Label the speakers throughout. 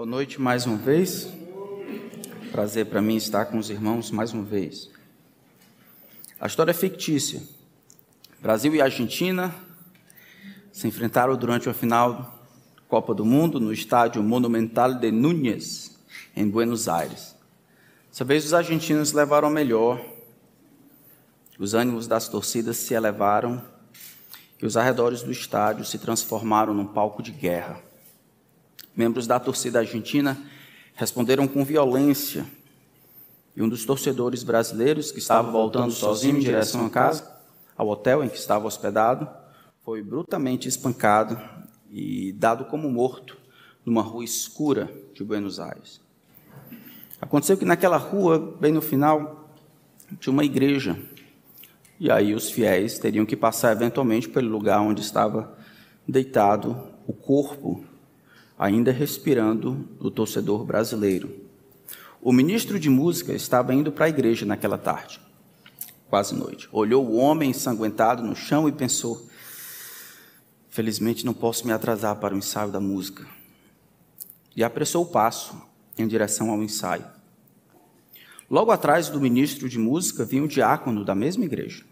Speaker 1: Boa noite mais uma vez. Prazer para mim estar com os irmãos mais uma vez. A história é fictícia. Brasil e Argentina se enfrentaram durante a final da Copa do Mundo no estádio Monumental de Núñez, em Buenos Aires. Dessa vez os argentinos levaram a melhor. Os ânimos das torcidas se elevaram e os arredores do estádio se transformaram num palco de guerra. Membros da torcida argentina responderam com violência. E um dos torcedores brasileiros, que estava voltando sozinho em direção à casa, ao hotel em que estava hospedado, foi brutalmente espancado e dado como morto numa rua escura de Buenos Aires. Aconteceu que naquela rua, bem no final, tinha uma igreja. E aí os fiéis teriam que passar eventualmente pelo lugar onde estava deitado o corpo ainda respirando o torcedor brasileiro. O ministro de música estava indo para a igreja naquela tarde, quase noite. Olhou o homem ensanguentado no chão e pensou: Felizmente não posso me atrasar para o ensaio da música. E apressou o passo em direção ao ensaio. Logo atrás do ministro de música vinha um diácono da mesma igreja.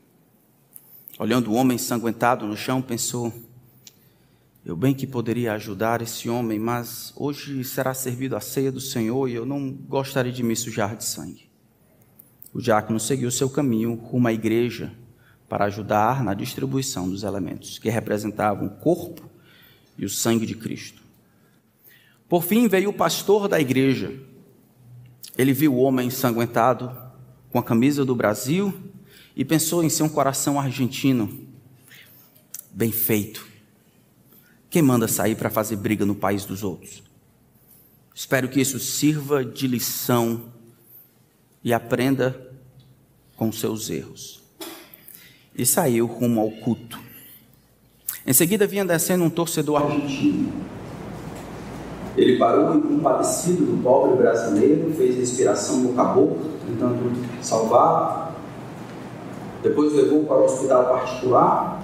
Speaker 1: Olhando o homem ensanguentado no chão, pensou: eu bem que poderia ajudar esse homem, mas hoje será servido a ceia do Senhor e eu não gostaria de me sujar de sangue. O diácono seguiu seu caminho rumo à igreja para ajudar na distribuição dos elementos que representavam o corpo e o sangue de Cristo. Por fim veio o pastor da igreja. Ele viu o homem ensanguentado com a camisa do Brasil e pensou em seu coração argentino. Bem feito. Quem manda sair para fazer briga no país dos outros? Espero que isso sirva de lição e aprenda com seus erros. E saiu rumo ao culto. Em seguida vinha descendo um torcedor argentino. Ele parou e, compadecido do pobre brasileiro, fez respiração no caboclo, tentando salvá-lo. Depois levou para o hospital particular,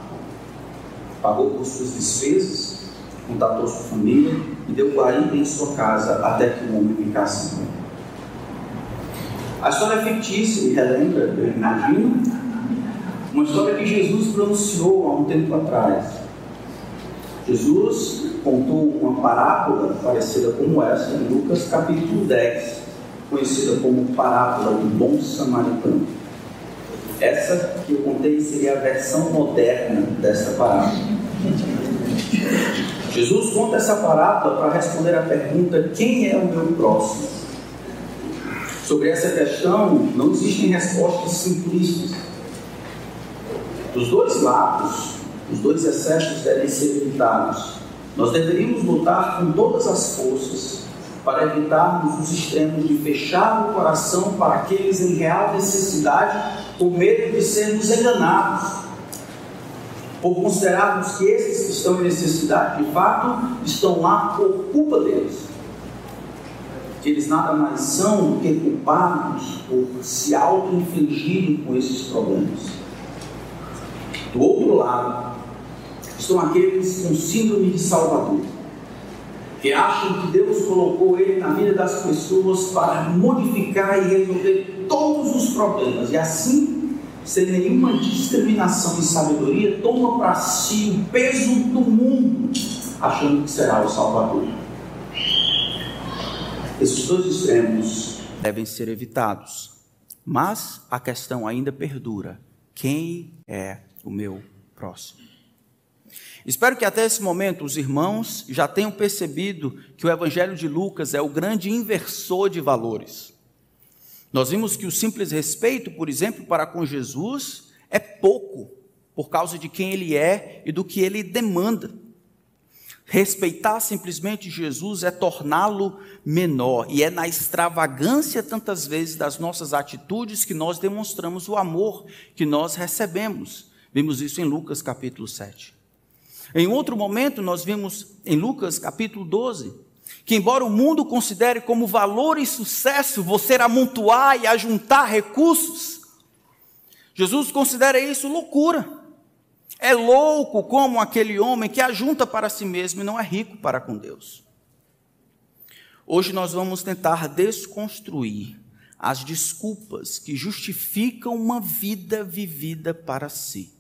Speaker 1: pagou por suas despesas contatou sua família e deu guarida em sua casa até que o homem ficasse bom. A história é fictícia e relembra, eu imagino, uma história que Jesus pronunciou há um tempo atrás. Jesus contou uma parábola parecida como essa em Lucas capítulo 10, conhecida como parábola do bom samaritano. Essa que eu contei seria a versão moderna dessa parábola. Jesus conta essa parábola para responder à pergunta: quem é o meu próximo? Sobre essa questão, não existem respostas simplistas. Dos dois lados, os dois excessos devem ser evitados. Nós deveríamos lutar com todas as forças para evitarmos os extremos de fechar o coração para aqueles em real necessidade, por medo de sermos enganados por considerarmos que esses que estão em necessidade, de fato, estão lá por culpa deles. Que eles nada mais são do que culpados por se auto-infligirem com esses problemas. Do outro lado, estão aqueles com síndrome de Salvador, que acham que Deus colocou ele na vida das pessoas para modificar e resolver todos os problemas, e assim sem nenhuma discriminação e sabedoria, toma para si o peso do mundo, achando que será o Salvador. Esses dois extremos devem ser evitados, mas a questão ainda perdura: quem é o meu próximo? Espero que até esse momento os irmãos já tenham percebido que o Evangelho de Lucas é o grande inversor de valores. Nós vimos que o simples respeito, por exemplo, para com Jesus é pouco, por causa de quem ele é e do que ele demanda. Respeitar simplesmente Jesus é torná-lo menor, e é na extravagância, tantas vezes, das nossas atitudes que nós demonstramos o amor que nós recebemos. Vimos isso em Lucas capítulo 7. Em outro momento, nós vimos em Lucas capítulo 12, que, embora o mundo considere como valor e sucesso você amontoar e ajuntar recursos, Jesus considera isso loucura. É louco como aquele homem que ajunta para si mesmo e não é rico para com Deus. Hoje nós vamos tentar desconstruir as desculpas que justificam uma vida vivida para si.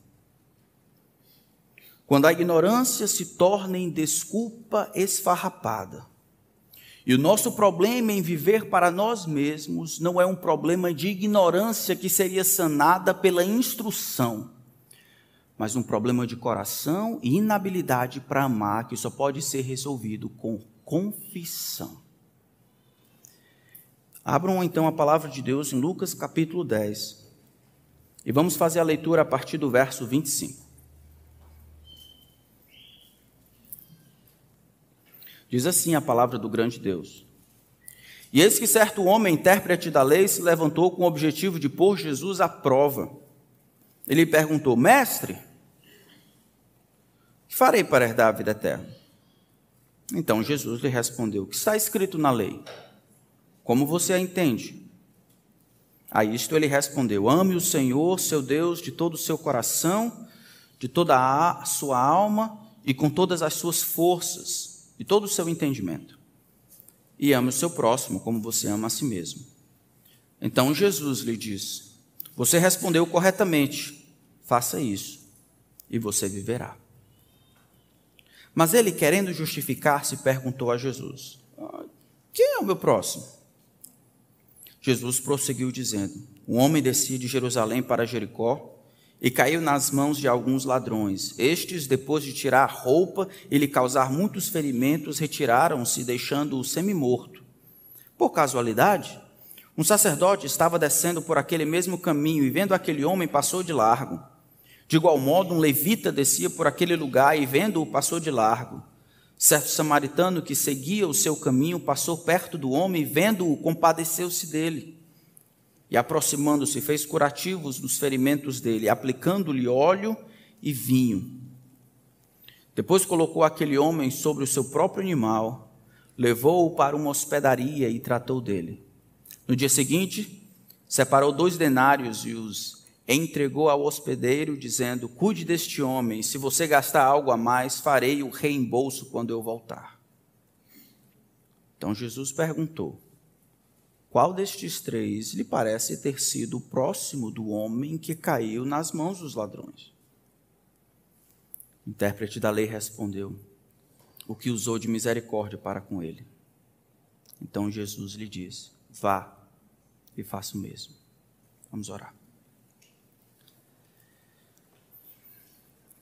Speaker 1: Quando a ignorância se torna em desculpa esfarrapada. E o nosso problema em viver para nós mesmos não é um problema de ignorância que seria sanada pela instrução, mas um problema de coração e inabilidade para amar que só pode ser resolvido com confissão. Abram então a palavra de Deus em Lucas capítulo 10. E vamos fazer a leitura a partir do verso 25. Diz assim a palavra do grande Deus. E eis que certo homem, intérprete da lei, se levantou com o objetivo de pôr Jesus à prova. Ele perguntou: Mestre, que farei para herdar a vida eterna? Então Jesus lhe respondeu: O que está escrito na lei? Como você a entende? A isto ele respondeu: Ame o Senhor, seu Deus, de todo o seu coração, de toda a sua alma e com todas as suas forças e todo o seu entendimento. E ame o seu próximo como você ama a si mesmo. Então Jesus lhe disse: Você respondeu corretamente, faça isso e você viverá. Mas ele, querendo justificar-se, perguntou a Jesus: ah, Quem é o meu próximo? Jesus prosseguiu dizendo: Um homem descia de Jerusalém para Jericó e caiu nas mãos de alguns ladrões. Estes, depois de tirar a roupa e lhe causar muitos ferimentos, retiraram-se, deixando-o semi-morto. Por casualidade, um sacerdote estava descendo por aquele mesmo caminho e, vendo aquele homem, passou de largo. De igual modo, um levita descia por aquele lugar e, vendo-o, passou de largo. Certo samaritano que seguia o seu caminho passou perto do homem e, vendo-o, compadeceu-se dele. E, aproximando-se, fez curativos dos ferimentos dele, aplicando-lhe óleo e vinho. Depois colocou aquele homem sobre o seu próprio animal, levou-o para uma hospedaria e tratou dele. No dia seguinte, separou dois denários e os entregou ao hospedeiro, dizendo: Cuide deste homem, se você gastar algo a mais, farei o reembolso quando eu voltar. Então Jesus perguntou: Qual destes três lhe parece ter sido próximo do homem que caiu nas mãos dos ladrões? O intérprete da lei respondeu: O que usou de misericórdia para com ele. Então Jesus lhe disse: Vá e faça o mesmo. Vamos orar.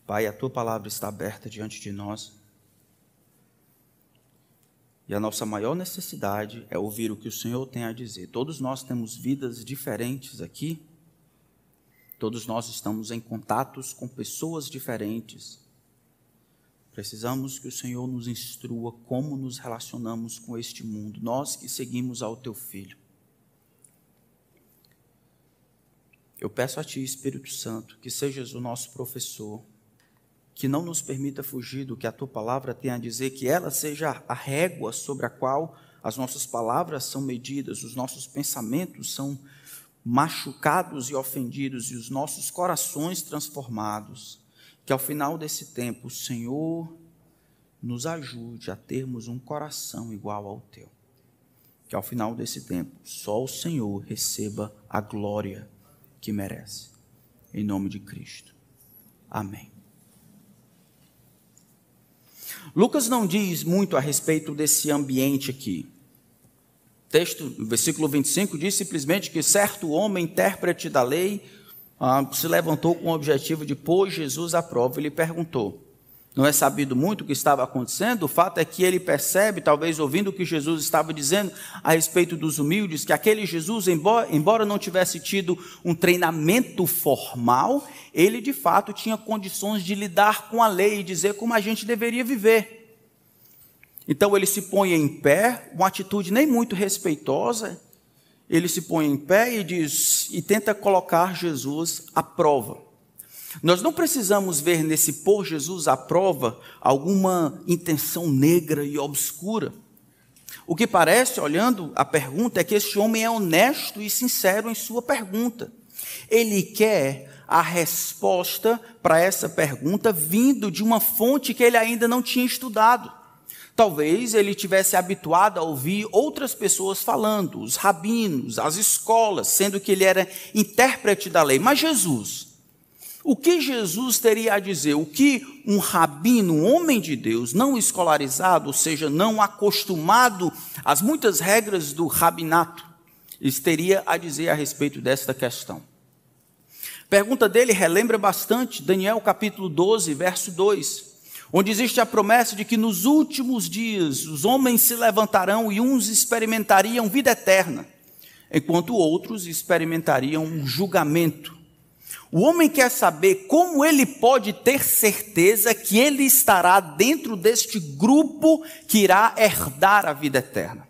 Speaker 1: Pai, a tua palavra está aberta diante de nós. E a nossa maior necessidade é ouvir o que o Senhor tem a dizer. Todos nós temos vidas diferentes aqui. Todos nós estamos em contatos com pessoas diferentes. Precisamos que o Senhor nos instrua como nos relacionamos com este mundo, nós que seguimos ao teu filho. Eu peço a ti, Espírito Santo, que sejas o nosso professor, que não nos permita fugir do que a tua palavra tem a dizer, que ela seja a régua sobre a qual as nossas palavras são medidas, os nossos pensamentos são machucados e ofendidos e os nossos corações transformados. Que ao final desse tempo o Senhor nos ajude a termos um coração igual ao teu. Que ao final desse tempo só o Senhor receba a glória que merece. Em nome de Cristo. Amém. Lucas não diz muito a respeito desse ambiente aqui. O texto, versículo 25, diz simplesmente que certo homem, intérprete da lei, ah, se levantou com o objetivo de pôr Jesus à prova e lhe perguntou: não é sabido muito o que estava acontecendo, o fato é que ele percebe, talvez ouvindo o que Jesus estava dizendo a respeito dos humildes, que aquele Jesus, embora, embora não tivesse tido um treinamento formal, ele de fato tinha condições de lidar com a lei e dizer como a gente deveria viver. Então ele se põe em pé, uma atitude nem muito respeitosa, ele se põe em pé e diz e tenta colocar Jesus à prova. Nós não precisamos ver nesse pôr Jesus à prova alguma intenção negra e obscura. O que parece, olhando a pergunta, é que este homem é honesto e sincero em sua pergunta. Ele quer a resposta para essa pergunta vindo de uma fonte que ele ainda não tinha estudado. Talvez ele tivesse habituado a ouvir outras pessoas falando, os rabinos, as escolas, sendo que ele era intérprete da lei. Mas Jesus, o que Jesus teria a dizer? O que um rabino, um homem de Deus, não escolarizado, ou seja, não acostumado às muitas regras do rabinato, teria a dizer a respeito desta questão? Pergunta dele relembra bastante Daniel capítulo 12, verso 2, onde existe a promessa de que nos últimos dias os homens se levantarão e uns experimentariam vida eterna, enquanto outros experimentariam um julgamento. O homem quer saber como ele pode ter certeza que ele estará dentro deste grupo que irá herdar a vida eterna.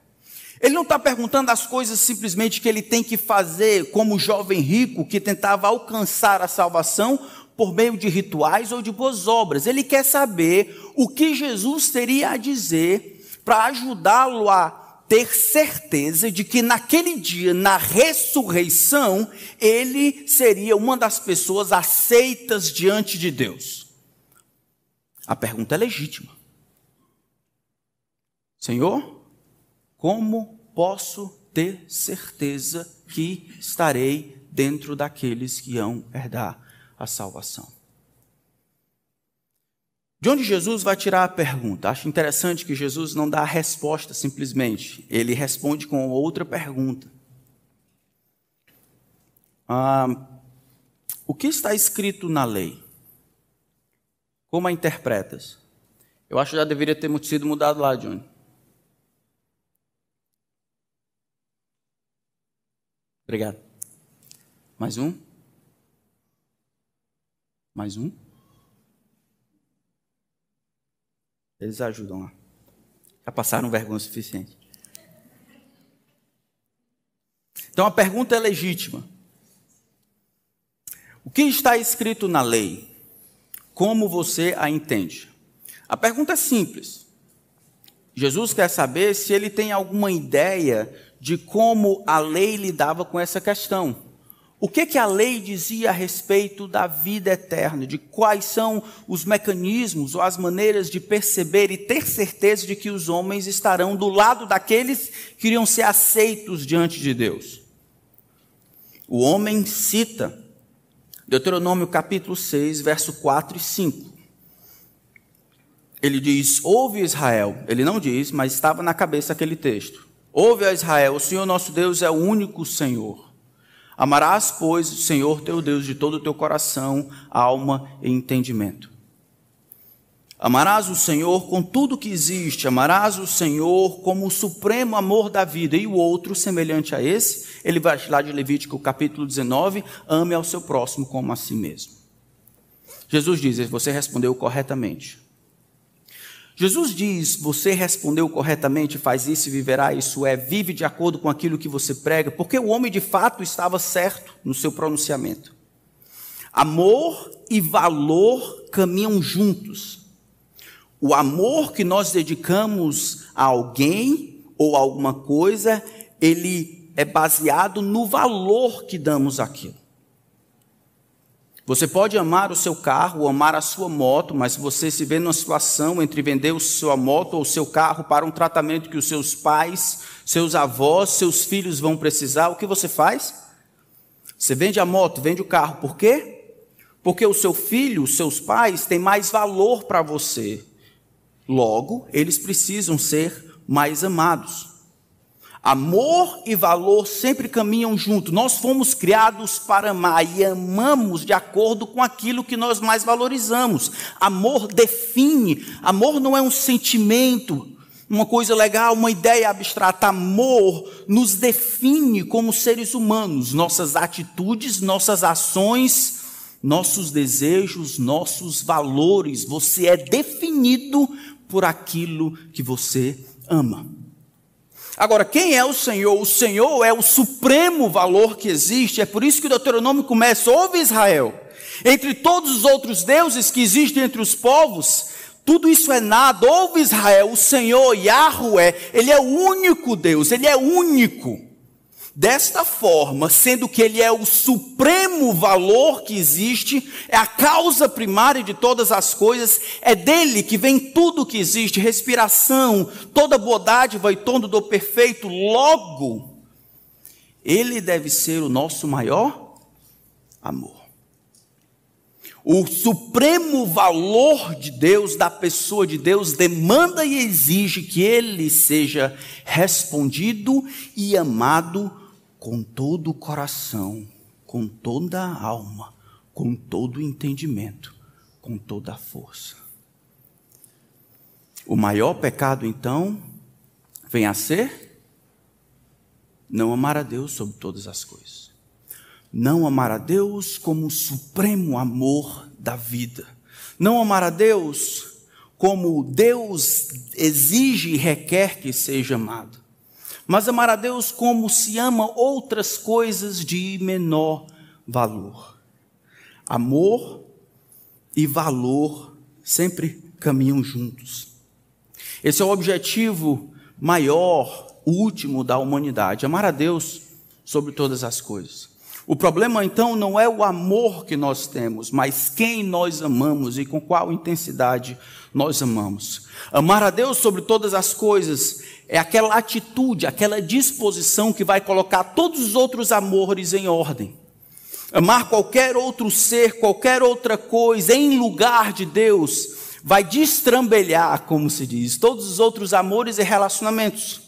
Speaker 1: Ele não está perguntando as coisas simplesmente que ele tem que fazer, como o jovem rico que tentava alcançar a salvação por meio de rituais ou de boas obras. Ele quer saber o que Jesus teria a dizer para ajudá-lo a ter certeza de que naquele dia, na ressurreição, ele seria uma das pessoas aceitas diante de Deus. A pergunta é legítima. Senhor, como posso ter certeza que estarei dentro daqueles que hão herdar a salvação? De onde Jesus vai tirar a pergunta? Acho interessante que Jesus não dá a resposta simplesmente, ele responde com outra pergunta. Ah, o que está escrito na lei? Como a interpretas? Eu acho que já deveria ter sido mudado lá, Johnny. Obrigado. Mais um? Mais um? Eles ajudam lá. Já passaram vergonha suficiente. Então a pergunta é legítima. O que está escrito na lei? Como você a entende? A pergunta é simples. Jesus quer saber se ele tem alguma ideia de como a lei lidava com essa questão. O que, que a lei dizia a respeito da vida eterna, de quais são os mecanismos ou as maneiras de perceber e ter certeza de que os homens estarão do lado daqueles que iriam ser aceitos diante de Deus? O homem cita Deuteronômio capítulo 6, verso 4 e 5. Ele diz: Ouve Israel. Ele não diz, mas estava na cabeça aquele texto. Ouve a Israel, o Senhor nosso Deus é o único Senhor. Amarás, pois, o Senhor teu Deus de todo o teu coração, alma e entendimento. Amarás o Senhor com tudo que existe, amarás o Senhor como o supremo amor da vida. E o outro, semelhante a esse, ele vai lá de Levítico capítulo 19, ame ao seu próximo como a si mesmo. Jesus diz: Você respondeu corretamente. Jesus diz: Você respondeu corretamente, faz isso e viverá. Isso é, vive de acordo com aquilo que você prega, porque o homem de fato estava certo no seu pronunciamento. Amor e valor caminham juntos. O amor que nós dedicamos a alguém ou a alguma coisa, ele é baseado no valor que damos àquilo. Você pode amar o seu carro, amar a sua moto, mas se você se vê numa situação entre vender a sua moto ou o seu carro para um tratamento que os seus pais, seus avós, seus filhos vão precisar, o que você faz? Você vende a moto, vende o carro, por quê? Porque o seu filho, os seus pais têm mais valor para você. Logo, eles precisam ser mais amados. Amor e valor sempre caminham junto. Nós fomos criados para amar e amamos de acordo com aquilo que nós mais valorizamos. Amor define. Amor não é um sentimento, uma coisa legal, uma ideia abstrata. Amor nos define como seres humanos, nossas atitudes, nossas ações, nossos desejos, nossos valores. Você é definido por aquilo que você ama. Agora, quem é o Senhor? O Senhor é o supremo valor que existe. É por isso que o Deuteronômio começa: ouve Israel. Entre todos os outros deuses que existem entre os povos, tudo isso é nada. Ouve Israel, o Senhor, Yahweh, Ele é o único Deus, Ele é único. Desta forma, sendo que ele é o supremo valor que existe, é a causa primária de todas as coisas, é dele que vem tudo que existe, respiração, toda bondade vai todo do perfeito, logo, ele deve ser o nosso maior amor. O supremo valor de Deus, da pessoa de Deus, demanda e exige que ele seja respondido e amado com todo o coração, com toda a alma, com todo o entendimento, com toda a força. O maior pecado, então, vem a ser não amar a Deus sobre todas as coisas. Não amar a Deus como o supremo amor da vida. Não amar a Deus como Deus exige e requer que seja amado mas amar a Deus como se ama outras coisas de menor valor. Amor e valor sempre caminham juntos. Esse é o objetivo maior, último da humanidade: amar a Deus sobre todas as coisas. O problema então não é o amor que nós temos, mas quem nós amamos e com qual intensidade nós amamos. Amar a Deus sobre todas as coisas é aquela atitude, aquela disposição que vai colocar todos os outros amores em ordem. Amar qualquer outro ser, qualquer outra coisa em lugar de Deus, vai destrambelhar, como se diz, todos os outros amores e relacionamentos.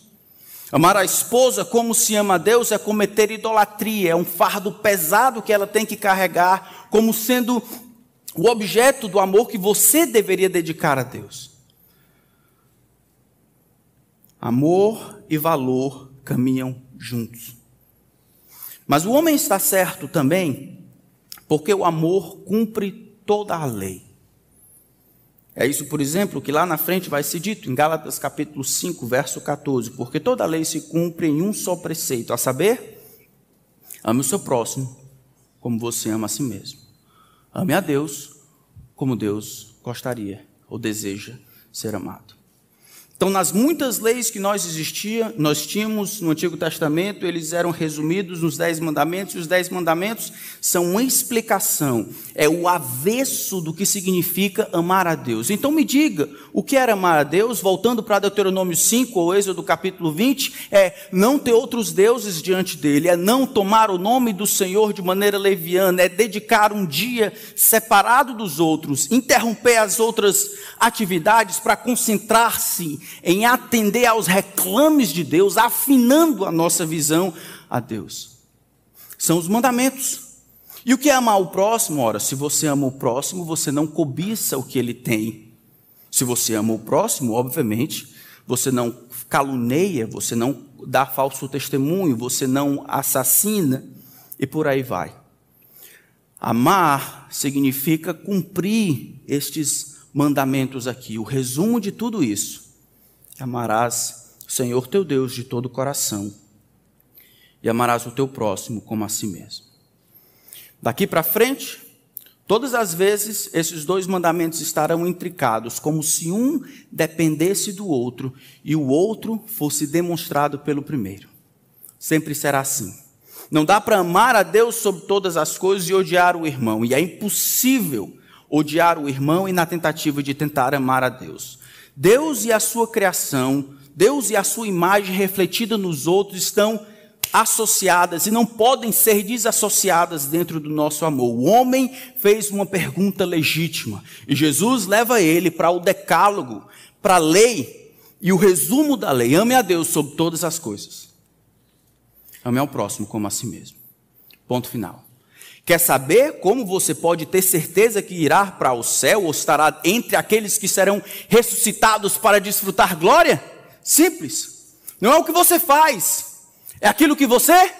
Speaker 1: Amar a esposa como se ama a Deus é cometer idolatria, é um fardo pesado que ela tem que carregar, como sendo o objeto do amor que você deveria dedicar a Deus. Amor e valor caminham juntos. Mas o homem está certo também, porque o amor cumpre toda a lei. É isso, por exemplo, que lá na frente vai ser dito em Gálatas capítulo 5, verso 14, porque toda a lei se cumpre em um só preceito, a saber, ame o seu próximo como você ama a si mesmo. Ame a Deus como Deus gostaria ou deseja ser amado. Então, nas muitas leis que nós existia, nós tínhamos no Antigo Testamento, eles eram resumidos nos Dez Mandamentos, e os Dez Mandamentos são uma explicação, é o avesso do que significa amar a Deus. Então, me diga, o que era amar a Deus? Voltando para Deuteronômio 5, ou Êxodo capítulo 20, é não ter outros deuses diante dele, é não tomar o nome do Senhor de maneira leviana, é dedicar um dia separado dos outros, interromper as outras atividades para concentrar-se em atender aos reclames de Deus, afinando a nossa visão a Deus. São os mandamentos. E o que é amar o próximo? Ora, se você ama o próximo, você não cobiça o que ele tem. Se você ama o próximo, obviamente, você não caluneia, você não dá falso testemunho, você não assassina e por aí vai. Amar significa cumprir estes mandamentos aqui. O resumo de tudo isso Amarás o Senhor teu Deus de todo o coração e amarás o teu próximo como a si mesmo. Daqui para frente, todas as vezes esses dois mandamentos estarão intricados, como se um dependesse do outro e o outro fosse demonstrado pelo primeiro. Sempre será assim. Não dá para amar a Deus sobre todas as coisas e odiar o irmão, e é impossível odiar o irmão e na tentativa de tentar amar a Deus. Deus e a sua criação, Deus e a sua imagem refletida nos outros estão associadas e não podem ser desassociadas dentro do nosso amor. O homem fez uma pergunta legítima e Jesus leva ele para o decálogo, para a lei e o resumo da lei. Ame a Deus sobre todas as coisas. Ame ao próximo como a si mesmo. Ponto final. Quer saber como você pode ter certeza que irá para o céu ou estará entre aqueles que serão ressuscitados para desfrutar glória? Simples. Não é o que você faz, é aquilo que você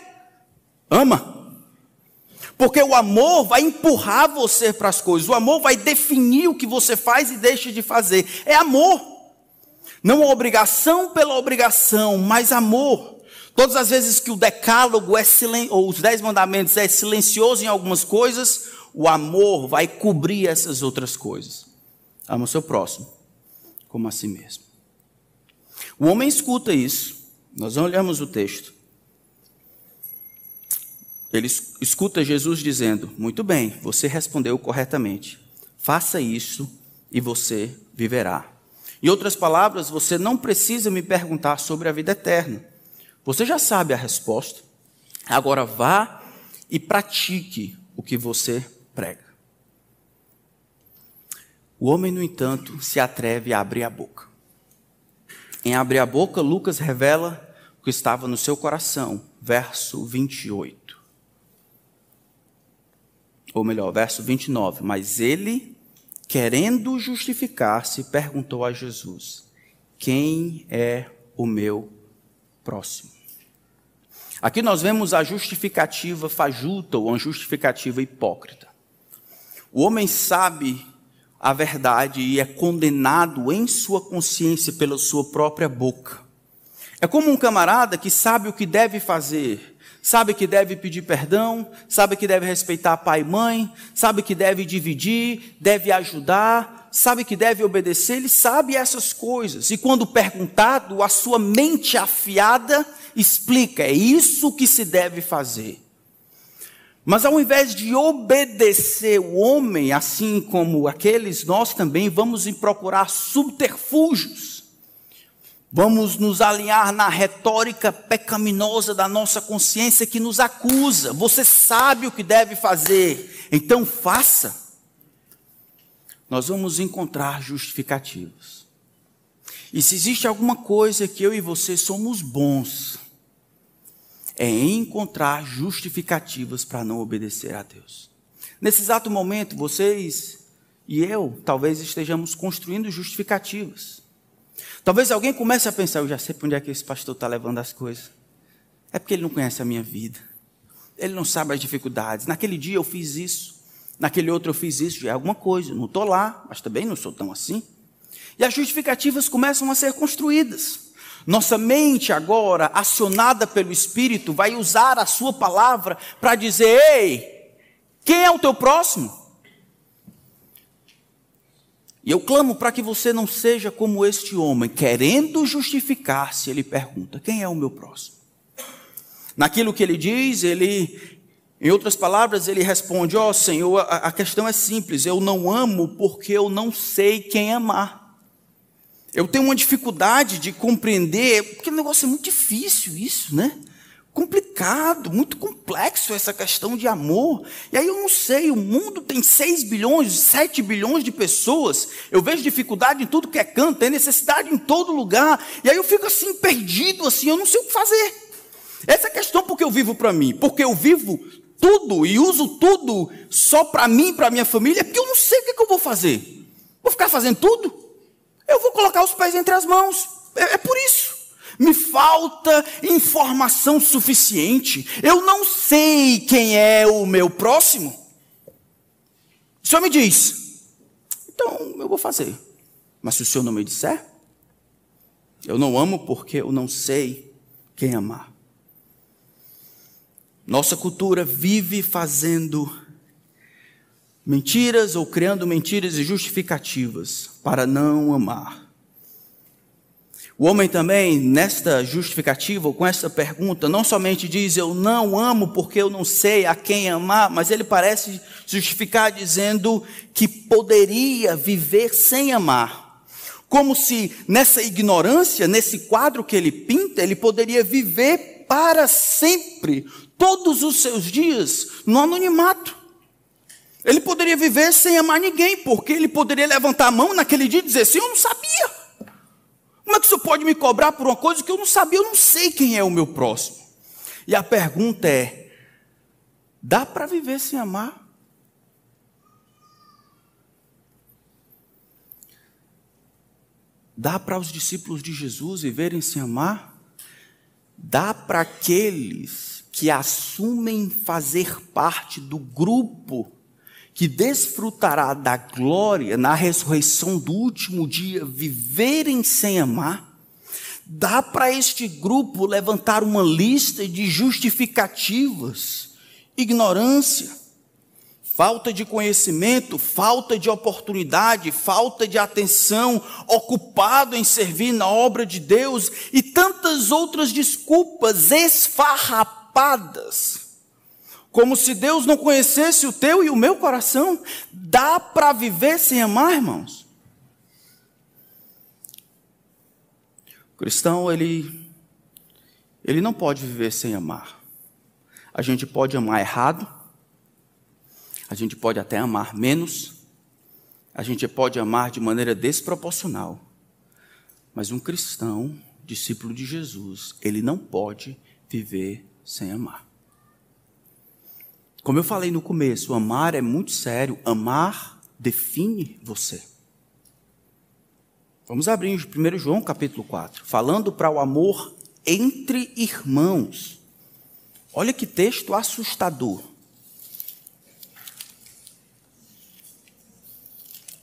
Speaker 1: ama. Porque o amor vai empurrar você para as coisas, o amor vai definir o que você faz e deixa de fazer. É amor. Não obrigação pela obrigação, mas amor. Todas as vezes que o decálogo é silen... ou os dez mandamentos é silencioso em algumas coisas, o amor vai cobrir essas outras coisas. Ama o seu próximo, como a si mesmo. O homem escuta isso. Nós olhamos o texto. ele escuta Jesus dizendo: Muito bem, você respondeu corretamente. Faça isso e você viverá. Em outras palavras, você não precisa me perguntar sobre a vida eterna. Você já sabe a resposta. Agora vá e pratique o que você prega. O homem, no entanto, se atreve a abrir a boca. Em abrir a boca, Lucas revela o que estava no seu coração, verso 28. Ou melhor, verso 29. Mas ele, querendo justificar-se, perguntou a Jesus: Quem é o meu próximo? Aqui nós vemos a justificativa fajuta ou uma justificativa hipócrita. O homem sabe a verdade e é condenado em sua consciência pela sua própria boca. É como um camarada que sabe o que deve fazer, sabe que deve pedir perdão, sabe que deve respeitar pai e mãe, sabe que deve dividir, deve ajudar, sabe que deve obedecer, ele sabe essas coisas. E quando perguntado, a sua mente afiada explica: é isso que se deve fazer. Mas ao invés de obedecer o homem, assim como aqueles, nós também vamos procurar subterfúgios. Vamos nos alinhar na retórica pecaminosa da nossa consciência que nos acusa. Você sabe o que deve fazer, então faça. Nós vamos encontrar justificativos. E se existe alguma coisa que eu e você somos bons, é encontrar justificativas para não obedecer a Deus. Nesse exato momento, vocês e eu talvez estejamos construindo justificativas. Talvez alguém comece a pensar: eu já sei para onde é que esse pastor está levando as coisas. É porque ele não conhece a minha vida. Ele não sabe as dificuldades. Naquele dia eu fiz isso. Naquele outro eu fiz isso. Já é alguma coisa. Não estou lá, mas também não sou tão assim. E as justificativas começam a ser construídas. Nossa mente agora, acionada pelo Espírito, vai usar a Sua palavra para dizer: ei, quem é o teu próximo? E eu clamo para que você não seja como este homem, querendo justificar-se, ele pergunta: quem é o meu próximo? Naquilo que ele diz, ele, em outras palavras, ele responde: Ó oh, Senhor, a, questão é simples, eu não amo porque eu não sei quem amar. Eu tenho uma dificuldade de compreender, porque o negócio é muito difícil isso, né? Complicado, muito complexo essa questão de amor. E aí eu não sei, o mundo tem 6 bilhões, 7 bilhões de pessoas. Eu vejo dificuldade em tudo que é canto, tem necessidade em todo lugar. E aí eu fico assim, perdido, assim, eu não sei o que fazer. Essa é a questão porque eu vivo para mim. Porque eu vivo tudo e uso tudo só para mim, para minha família, é porque eu não sei o que, é que eu vou fazer. Vou ficar fazendo tudo? Eu vou colocar os pés entre as mãos. É, é por isso. Me falta informação suficiente. Eu não sei quem é o meu próximo. O senhor me diz. Então eu vou fazer. Mas se o senhor não me disser, eu não amo porque eu não sei quem amar. Nossa cultura vive fazendo mentiras ou criando mentiras e justificativas para não amar. O homem também, nesta justificativa, ou com esta pergunta, não somente diz eu não amo porque eu não sei a quem amar, mas ele parece justificar dizendo que poderia viver sem amar. Como se nessa ignorância, nesse quadro que ele pinta, ele poderia viver para sempre, todos os seus dias, no anonimato. Ele poderia viver sem amar ninguém, porque ele poderia levantar a mão naquele dia e dizer assim: Eu não sabia. Como é que o senhor pode me cobrar por uma coisa que eu não sabia? Eu não sei quem é o meu próximo. E a pergunta é: dá para viver sem amar? Dá para os discípulos de Jesus viverem sem amar? Dá para aqueles que assumem fazer parte do grupo que desfrutará da glória na ressurreição do último dia, viverem sem amar, dá para este grupo levantar uma lista de justificativas, ignorância, falta de conhecimento, falta de oportunidade, falta de atenção, ocupado em servir na obra de Deus e tantas outras desculpas esfarrapadas Como se Deus não conhecesse o teu e o meu coração. Dá para viver sem amar, irmãos? O cristão, ele, ele não pode viver sem amar. A gente pode amar errado, a gente pode até amar menos, a gente pode amar de maneira desproporcional. Mas um cristão, discípulo de Jesus, ele não pode viver sem amar. Como eu falei no começo, amar é muito sério. Amar define você. Vamos abrir em 1 João capítulo 4, falando para o amor entre irmãos. Olha que texto assustador.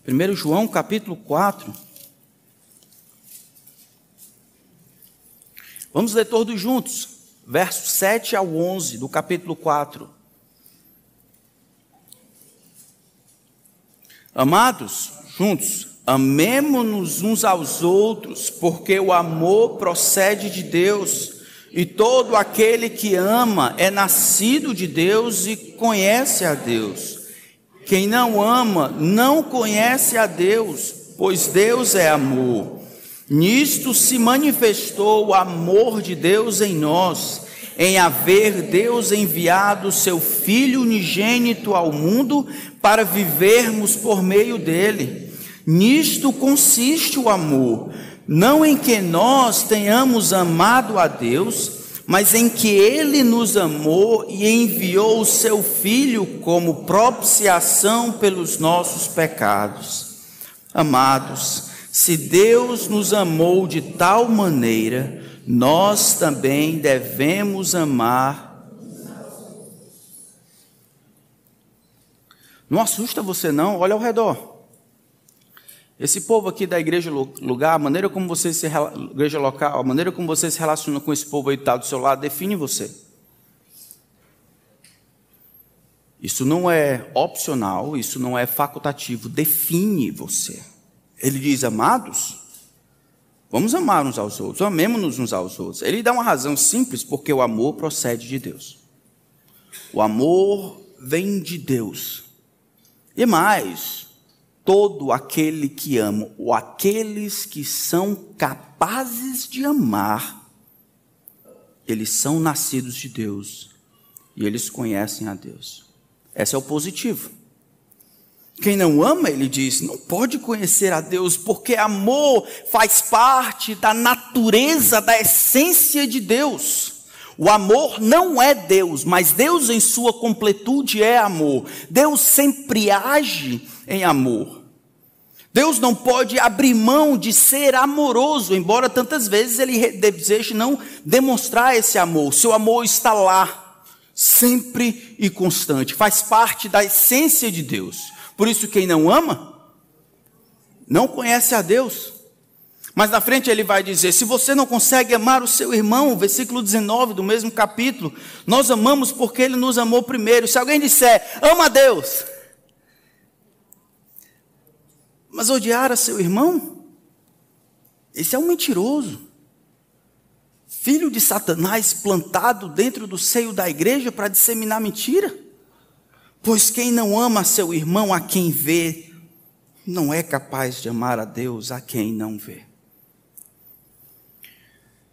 Speaker 1: 1 João capítulo 4. Vamos ler todos juntos, versos 7 ao 11 do capítulo 4. Amados, juntos, amemo-nos uns aos outros, porque o amor procede de Deus. E todo aquele que ama é nascido de Deus e conhece a Deus. Quem não ama não conhece a Deus, pois Deus é amor. Nisto se manifestou o amor de Deus em nós, em haver Deus enviado seu Filho unigênito ao mundo para vivermos por meio dele. Nisto consiste o amor não em que nós tenhamos amado a Deus, mas em que Ele nos amou e enviou o Seu Filho como propiciação pelos nossos pecados. Amados, se Deus nos amou de tal maneira, nós também devemos amar. Não assusta você, não, olha ao redor. Esse povo aqui da igreja lugar, a maneira como você se igreja local, a maneira como você se relaciona com esse povo aí que está do seu lado, define você. Isso não é opcional, isso não é facultativo, define você. Ele diz, amados, vamos amar uns aos outros, amemos-nos uns aos outros. Ele dá uma razão simples, porque o amor procede de Deus. O amor vem de Deus. E mais, todo aquele que ama, ou aqueles que são capazes de amar, eles são nascidos de Deus e eles conhecem a Deus. Esse é o positivo. Quem não ama, ele diz, não pode conhecer a Deus, porque amor faz parte da natureza, da essência de Deus. O amor não é Deus, mas Deus em sua completude é amor. Deus sempre age em amor. Deus não pode abrir mão de ser amoroso, embora tantas vezes ele deseje não demonstrar esse amor. Seu amor está lá, sempre e constante, faz parte da essência de Deus. Por isso, quem não ama, não conhece a Deus. Mas na frente ele vai dizer: se você não consegue amar o seu irmão, versículo 19 do mesmo capítulo, nós amamos porque ele nos amou primeiro. Se alguém disser, ama a Deus, mas odiar a seu irmão? Esse é um mentiroso. Filho de Satanás plantado dentro do seio da igreja para disseminar mentira. Pois quem não ama seu irmão a quem vê, não é capaz de amar a Deus a quem não vê.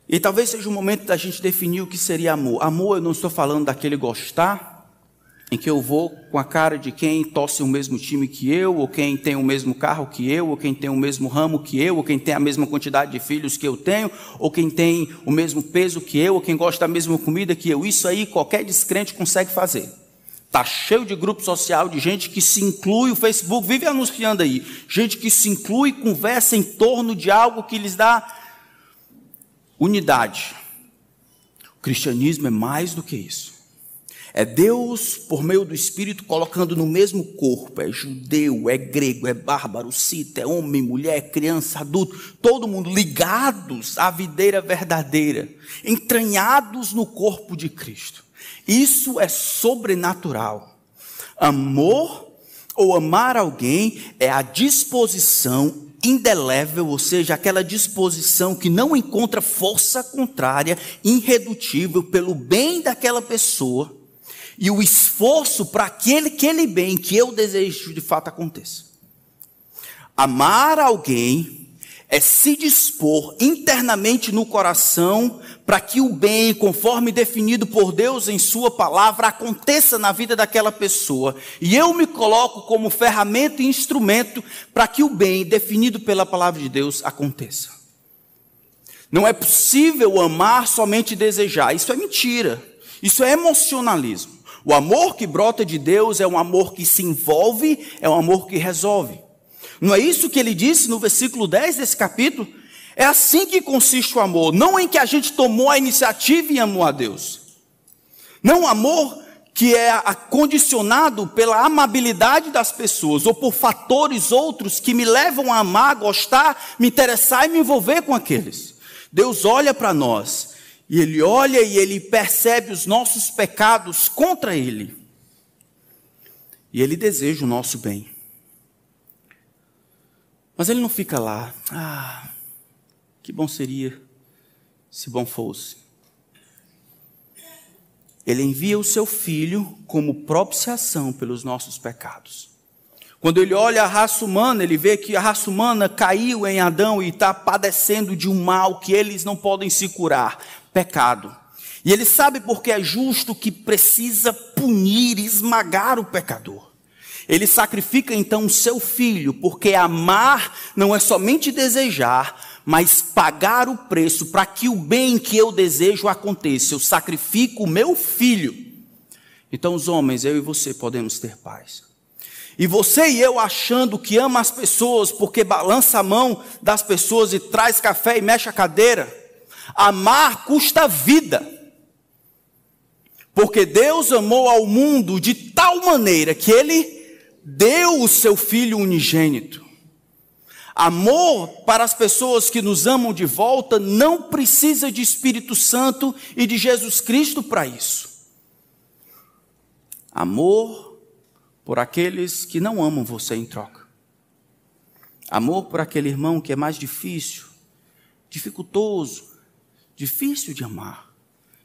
Speaker 1: E talvez seja o momento da gente definir o que seria amor. Amor, eu não estou falando daquele gostar, em que eu vou com a cara de quem torce o mesmo time que eu, ou quem tem o mesmo carro que eu, ou quem tem o mesmo ramo que eu, ou quem tem a mesma quantidade de filhos que eu tenho, ou quem tem o mesmo peso que eu, ou quem gosta da mesma comida que eu. Isso aí qualquer descrente consegue fazer. Está cheio de grupo social de gente que se inclui, o Facebook vive anunciando aí, gente que se inclui conversa em torno de algo que lhes dá unidade. O cristianismo é mais do que isso. É Deus, por meio do Espírito, colocando no mesmo corpo. É judeu, é grego, é bárbaro, cita, é homem, mulher, criança, adulto. Todo mundo ligados à videira verdadeira. Entranhados no corpo de Cristo. Isso é sobrenatural. Amor ou amar alguém é a disposição indelével, ou seja, aquela disposição que não encontra força contrária, irredutível pelo bem daquela pessoa e o esforço para aquele, aquele bem que eu desejo de fato aconteça. Amar alguém é se dispor internamente no coração para que o bem, conforme definido por Deus em Sua palavra, aconteça na vida daquela pessoa. E eu me coloco como ferramenta e instrumento para que o bem, definido pela palavra de Deus, aconteça. Não é possível amar somente desejar. Isso é mentira. Isso é emocionalismo. O amor que brota de Deus é um amor que se envolve, é um amor que resolve. Não é isso que ele disse no versículo 10 desse capítulo? É assim que consiste o amor, não em que a gente tomou a iniciativa e amou a Deus. Não amor que é condicionado pela amabilidade das pessoas ou por fatores outros que me levam a amar, gostar, me interessar e me envolver com aqueles. Deus olha para nós e Ele olha e Ele percebe os nossos pecados contra Ele. E Ele deseja o nosso bem. Mas Ele não fica lá, ah, que bom seria se bom fosse. Ele envia o seu filho como propiciação pelos nossos pecados. Quando ele olha a raça humana, ele vê que a raça humana caiu em Adão e está padecendo de um mal que eles não podem se curar pecado. E ele sabe porque é justo que precisa punir, esmagar o pecador. Ele sacrifica então o seu filho, porque amar não é somente desejar, mas pagar o preço para que o bem que eu desejo aconteça. Eu sacrifico o meu filho. Então, os homens, eu e você podemos ter paz. E você e eu achando que ama as pessoas porque balança a mão das pessoas e traz café e mexe a cadeira. Amar custa vida. Porque Deus amou ao mundo de tal maneira que ele deu o seu filho unigênito. Amor para as pessoas que nos amam de volta não precisa de Espírito Santo e de Jesus Cristo para isso. Amor por aqueles que não amam você em troca. Amor por aquele irmão que é mais difícil, dificultoso, difícil de amar,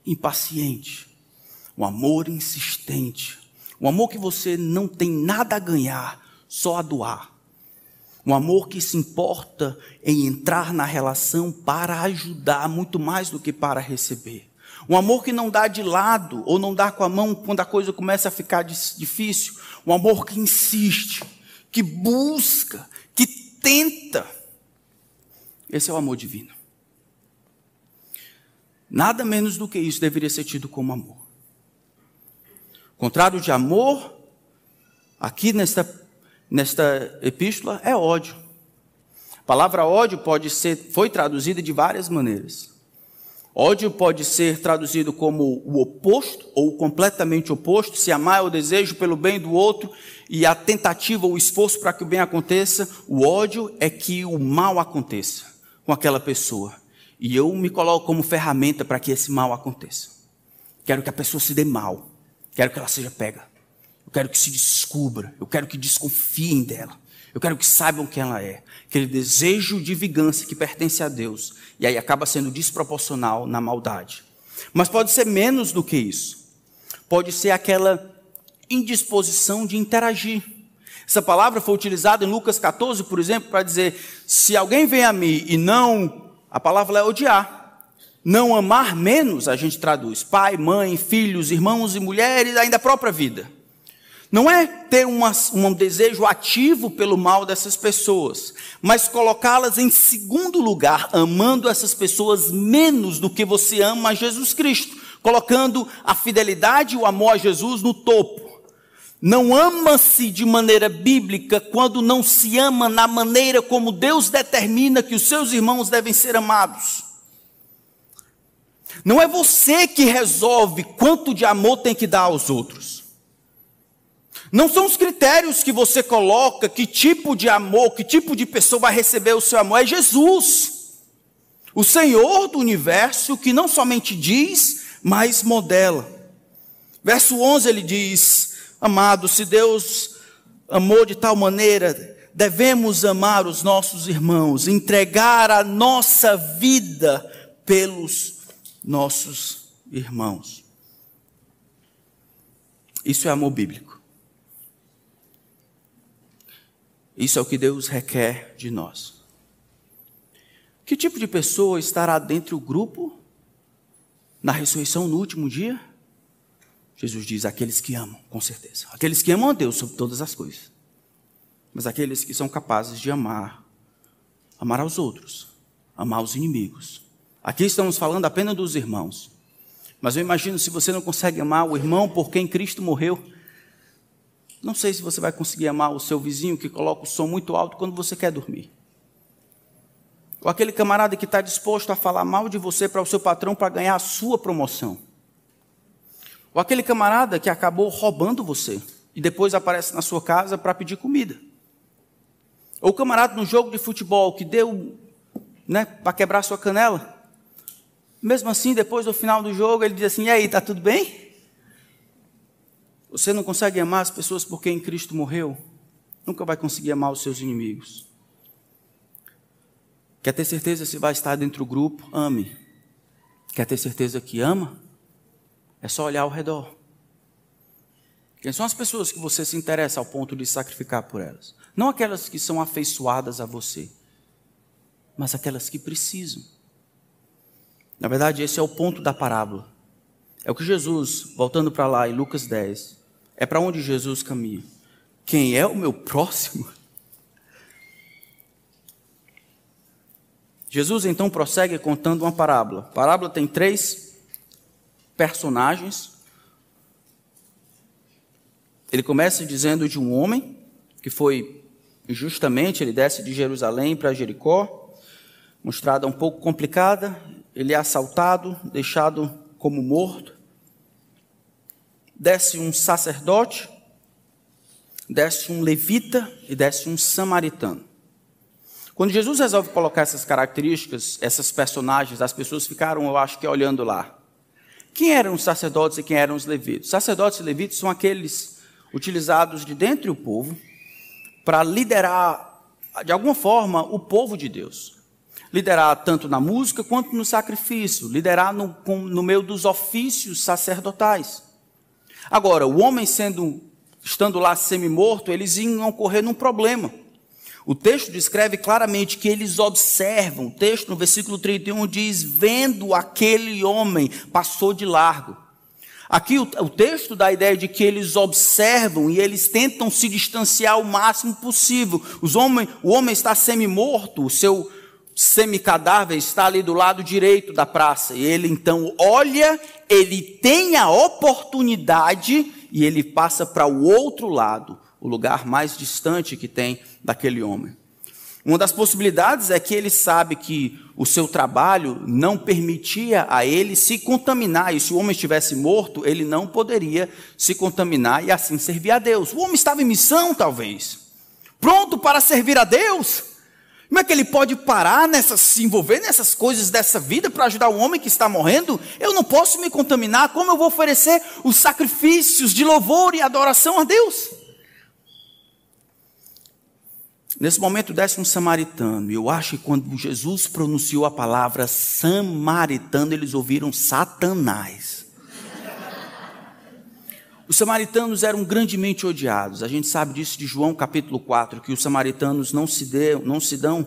Speaker 1: impaciente, um amor insistente, um amor que você não tem nada a ganhar, só a doar. Um amor que se importa em entrar na relação para ajudar muito mais do que para receber. Um amor que não dá de lado ou não dá com a mão quando a coisa começa a ficar difícil. Um amor que insiste, que busca, que tenta. Esse é o amor divino. Nada menos do que isso deveria ser tido como amor. Contrário de amor, aqui nesta, nesta epístola, é ódio. A palavra ódio pode ser, foi traduzida de várias maneiras. Ódio pode ser traduzido como o oposto ou completamente oposto, se amar é o desejo pelo bem do outro e a tentativa ou esforço para que o bem aconteça. O ódio é que o mal aconteça com aquela pessoa. E eu me coloco como ferramenta para que esse mal aconteça. Quero que a pessoa se dê mal. Quero que ela seja pega. Eu quero que se descubra. Eu quero que desconfiem dela. Eu quero que saibam quem ela é. Aquele desejo de vingança que pertence a Deus. E aí acaba sendo desproporcional na maldade. Mas pode ser menos do que isso. Pode ser aquela indisposição de interagir. Essa palavra foi utilizada em Lucas 14, por exemplo, para dizer: se alguém vem a mim e não a palavra é odiar. Não amar menos, a gente traduz. Pai, mãe, filhos, irmãos e mulheres, ainda a própria vida. Não é ter uma, um desejo ativo pelo mal dessas pessoas, mas colocá-las em segundo lugar, amando essas pessoas menos do que você ama a Jesus Cristo, colocando a fidelidade e o amor a Jesus no topo. Não ama-se de maneira bíblica quando não se ama na maneira como Deus determina que os seus irmãos devem ser amados. Não é você que resolve quanto de amor tem que dar aos outros. Não são os critérios que você coloca, que tipo de amor, que tipo de pessoa vai receber o seu amor. É Jesus, o Senhor do universo, que não somente diz, mas modela. Verso 11 ele diz: Amado, se Deus amou de tal maneira, devemos amar os nossos irmãos, entregar a nossa vida pelos nossos irmãos. Isso é amor bíblico. Isso é o que Deus requer de nós. Que tipo de pessoa estará dentro do grupo na ressurreição no último dia? Jesus diz: aqueles que amam, com certeza. Aqueles que amam a Deus sobre todas as coisas. Mas aqueles que são capazes de amar, amar aos outros, amar os inimigos. Aqui estamos falando apenas dos irmãos. Mas eu imagino se você não consegue amar o irmão por quem Cristo morreu, não sei se você vai conseguir amar o seu vizinho que coloca o som muito alto quando você quer dormir. Ou aquele camarada que está disposto a falar mal de você para o seu patrão para ganhar a sua promoção. Ou aquele camarada que acabou roubando você e depois aparece na sua casa para pedir comida. Ou o camarada no jogo de futebol que deu né, para quebrar sua canela. Mesmo assim, depois do final do jogo, ele diz assim: E aí, está tudo bem? Você não consegue amar as pessoas por quem Cristo morreu? Nunca vai conseguir amar os seus inimigos. Quer ter certeza se vai estar dentro do grupo? Ame. Quer ter certeza que ama? É só olhar ao redor. Quem são as pessoas que você se interessa ao ponto de sacrificar por elas? Não aquelas que são afeiçoadas a você, mas aquelas que precisam. Na verdade, esse é o ponto da parábola. É o que Jesus, voltando para lá em Lucas 10, é para onde Jesus caminha. Quem é o meu próximo? Jesus então prossegue contando uma parábola. A parábola tem três personagens. Ele começa dizendo de um homem que foi injustamente, ele desce de Jerusalém para Jericó, uma estrada um pouco complicada, ele é assaltado, deixado como morto desce um sacerdote, desce um levita e desce um samaritano. Quando Jesus resolve colocar essas características, essas personagens, as pessoas ficaram, eu acho que, olhando lá. Quem eram os sacerdotes e quem eram os levitas? Sacerdotes e levitas são aqueles utilizados de dentro do povo para liderar, de alguma forma, o povo de Deus. Liderar tanto na música quanto no sacrifício, liderar no, no meio dos ofícios sacerdotais. Agora, o homem sendo estando lá semi-morto, eles iam correr num problema. O texto descreve claramente que eles observam. O texto no versículo 31 diz: Vendo aquele homem, passou de largo. Aqui o, o texto dá a ideia de que eles observam e eles tentam se distanciar o máximo possível. Os homem, o homem está semi-morto, o seu semi-cadáver está ali do lado direito da praça. E ele então olha, ele tem a oportunidade e ele passa para o outro lado, o lugar mais distante que tem daquele homem. Uma das possibilidades é que ele sabe que o seu trabalho não permitia a ele se contaminar, e se o homem estivesse morto, ele não poderia se contaminar e assim servir a Deus. O homem estava em missão, talvez, pronto para servir a Deus. Como é que ele pode parar nessas, se envolver nessas coisas dessa vida para ajudar o homem que está morrendo? Eu não posso me contaminar. Como eu vou oferecer os sacrifícios de louvor e adoração a Deus? Nesse momento desce um samaritano, e eu acho que quando Jesus pronunciou a palavra samaritano, eles ouviram Satanás. Os samaritanos eram grandemente odiados. A gente sabe disso de João capítulo 4, que os samaritanos não se, deu, não se dão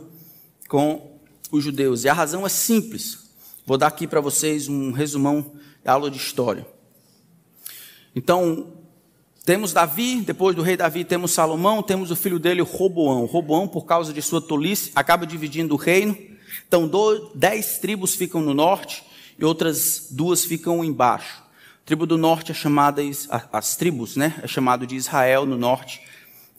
Speaker 1: com os judeus. E a razão é simples. Vou dar aqui para vocês um resumão da aula de história. Então, temos Davi, depois do rei Davi temos Salomão, temos o filho dele, Roboão. Roboão, por causa de sua tolice, acaba dividindo o reino. Então, dez tribos ficam no norte e outras duas ficam embaixo tribo do norte é chamada, as tribos, né? É chamado de Israel no norte.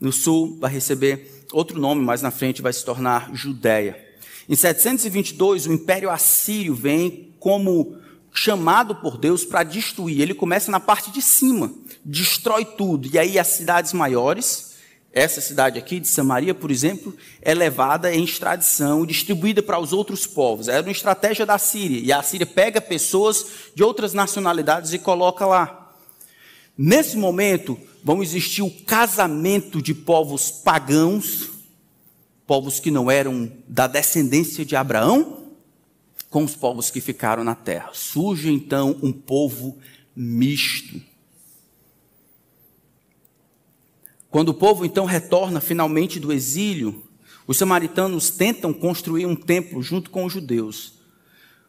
Speaker 1: No sul vai receber outro nome, mais na frente vai se tornar Judéia. Em 722, o Império Assírio vem como chamado por Deus para destruir. Ele começa na parte de cima, destrói tudo. E aí as cidades maiores, essa cidade aqui de Samaria, por exemplo, é levada em extradição e distribuída para os outros povos. Era uma estratégia da Síria. E a Síria pega pessoas de outras nacionalidades e coloca lá. Nesse momento, vão existir o casamento de povos pagãos, povos que não eram da descendência de Abraão, com os povos que ficaram na terra. Surge então um povo misto. Quando o povo então retorna finalmente do exílio, os samaritanos tentam construir um templo junto com os judeus.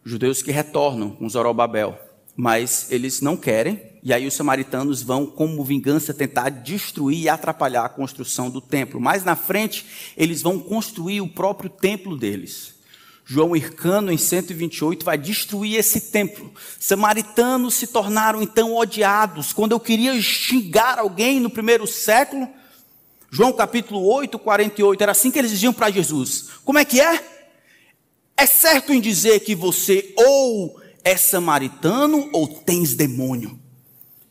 Speaker 1: Judeus que retornam com Zorobabel, mas eles não querem, e aí os samaritanos vão, como vingança, tentar destruir e atrapalhar a construção do templo. Mais na frente, eles vão construir o próprio templo deles. João Hircano, em 128, vai destruir esse templo. Samaritanos se tornaram então odiados. Quando eu queria xingar alguém no primeiro século, João capítulo 8, 48, era assim que eles diziam para Jesus: Como é que é? É certo em dizer que você ou é samaritano ou tens demônio.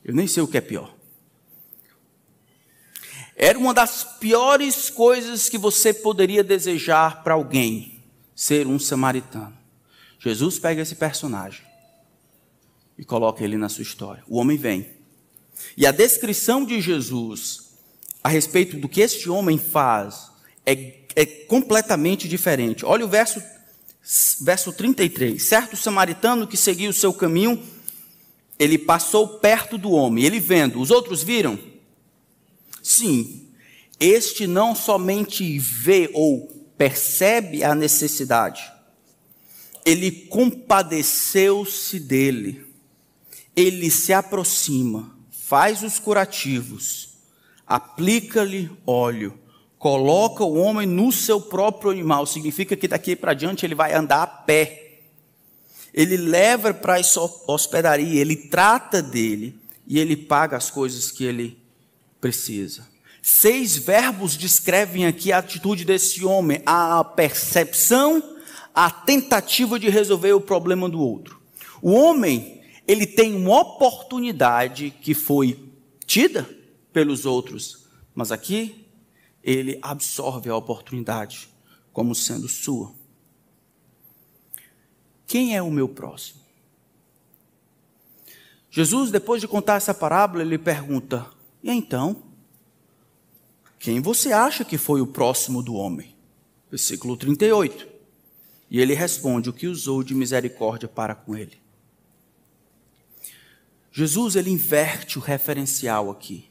Speaker 1: Eu nem sei o que é pior. Era uma das piores coisas que você poderia desejar para alguém ser um samaritano. Jesus pega esse personagem e coloca ele na sua história. O homem vem. E a descrição de Jesus a respeito do que este homem faz é, é completamente diferente. Olha o verso, verso 33. Certo samaritano que seguia o seu caminho, ele passou perto do homem, ele vendo. Os outros viram? Sim. Este não somente vê ou percebe a necessidade, ele compadeceu-se dele, ele se aproxima, faz os curativos, aplica-lhe óleo, coloca o homem no seu próprio animal, significa que daqui para diante ele vai andar a pé. Ele leva para essa hospedaria, ele trata dele e ele paga as coisas que ele precisa. Seis verbos descrevem aqui a atitude desse homem: a percepção, a tentativa de resolver o problema do outro. O homem, ele tem uma oportunidade que foi tida pelos outros, mas aqui ele absorve a oportunidade como sendo sua. Quem é o meu próximo? Jesus, depois de contar essa parábola, ele pergunta: e então? Quem você acha que foi o próximo do homem? Versículo 38. E ele responde: O que usou de misericórdia para com ele. Jesus ele inverte o referencial aqui.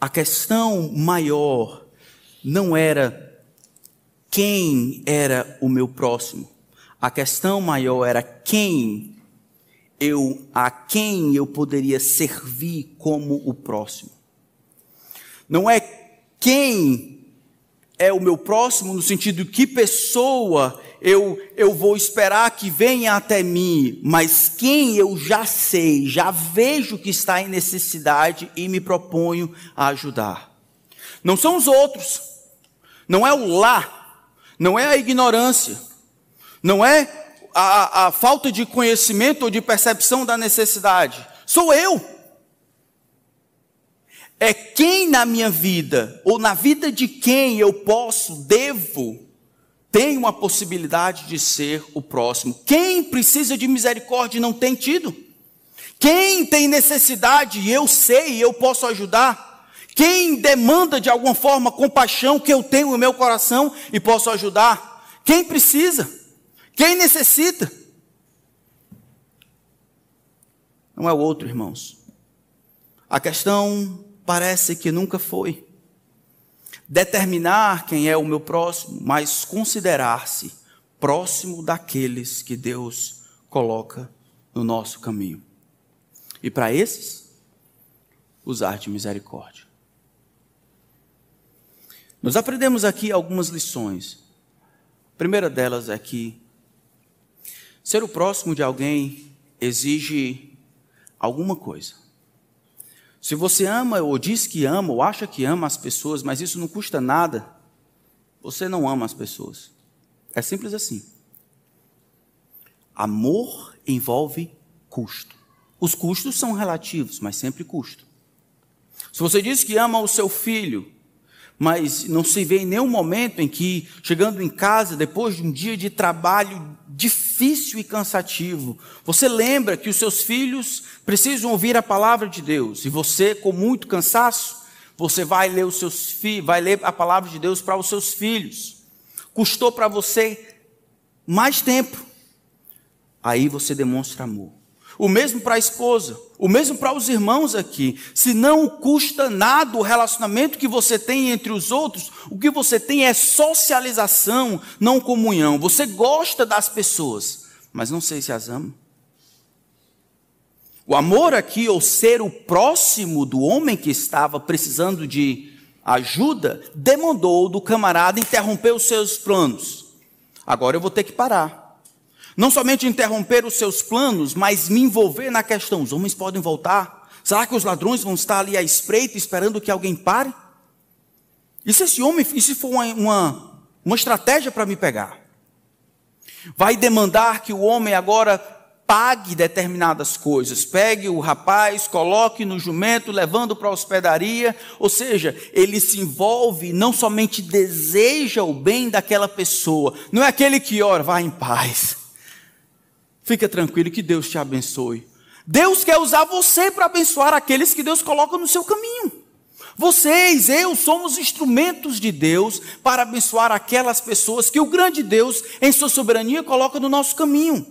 Speaker 1: A questão maior não era quem era o meu próximo. A questão maior era quem eu a quem eu poderia servir como o próximo. Não é quem é o meu próximo, no sentido de que pessoa eu, eu vou esperar que venha até mim, mas quem eu já sei, já vejo que está em necessidade e me proponho a ajudar. Não são os outros, não é o lá, não é a ignorância, não é a, a falta de conhecimento ou de percepção da necessidade, sou eu é quem na minha vida, ou na vida de quem eu posso, devo, tem uma possibilidade de ser o próximo. Quem precisa de misericórdia e não tem tido? Quem tem necessidade eu sei e eu posso ajudar? Quem demanda de alguma forma compaixão que eu tenho no meu coração e posso ajudar? Quem precisa? Quem necessita? Não é o outro, irmãos. A questão parece que nunca foi. Determinar quem é o meu próximo, mas considerar-se próximo daqueles que Deus coloca no nosso caminho. E para esses, usar de misericórdia. Nós aprendemos aqui algumas lições. A primeira delas é que ser o próximo de alguém exige alguma coisa. Se você ama ou diz que ama ou acha que ama as pessoas, mas isso não custa nada, você não ama as pessoas. É simples assim. Amor envolve custo. Os custos são relativos, mas sempre custo. Se você diz que ama o seu filho, mas não se vê em nenhum momento em que, chegando em casa, depois de um dia de trabalho difícil e cansativo, você lembra que os seus filhos precisam ouvir a palavra de Deus, e você, com muito cansaço, você vai ler os seus filhos, vai ler a palavra de Deus para os seus filhos. Custou para você mais tempo. Aí você demonstra amor. o mesmo para a esposa, o mesmo para os irmãos aqui. Se não custa nada o relacionamento que você tem entre os outros, o que você tem é socialização, não comunhão. Você gosta das pessoas, mas não sei se as ama. O amor aqui, ou ser o próximo do homem que estava precisando de ajuda, demandou do camarada interromper os seus planos. Agora eu vou ter que parar. Não somente interromper os seus planos, mas me envolver na questão: os homens podem voltar? Será que os ladrões vão estar ali à espreita esperando que alguém pare? E se esse homem, e se for uma, uma, uma estratégia para me pegar? Vai demandar que o homem agora pague determinadas coisas. Pegue o rapaz, coloque no jumento, levando para a hospedaria. Ou seja, ele se envolve, não somente deseja o bem daquela pessoa. Não é aquele que ora, vá em paz. Fica tranquilo que Deus te abençoe. Deus quer usar você para abençoar aqueles que Deus coloca no seu caminho. Vocês, eu, somos instrumentos de Deus para abençoar aquelas pessoas que o grande Deus, em sua soberania, coloca no nosso caminho.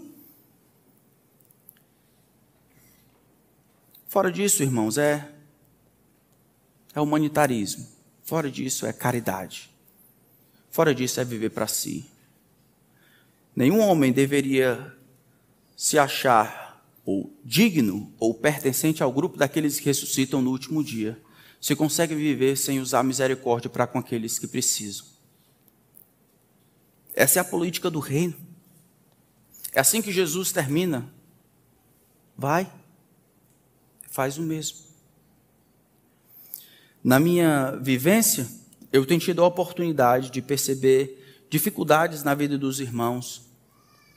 Speaker 1: Fora disso, irmãos, é, é humanitarismo. Fora disso, é caridade. Fora disso, é viver para si. Nenhum homem deveria se achar ou digno ou pertencente ao grupo daqueles que ressuscitam no último dia, se consegue viver sem usar misericórdia para com aqueles que precisam. Essa é a política do reino. É assim que Jesus termina. Vai, faz o mesmo. Na minha vivência, eu tenho tido a oportunidade de perceber dificuldades na vida dos irmãos,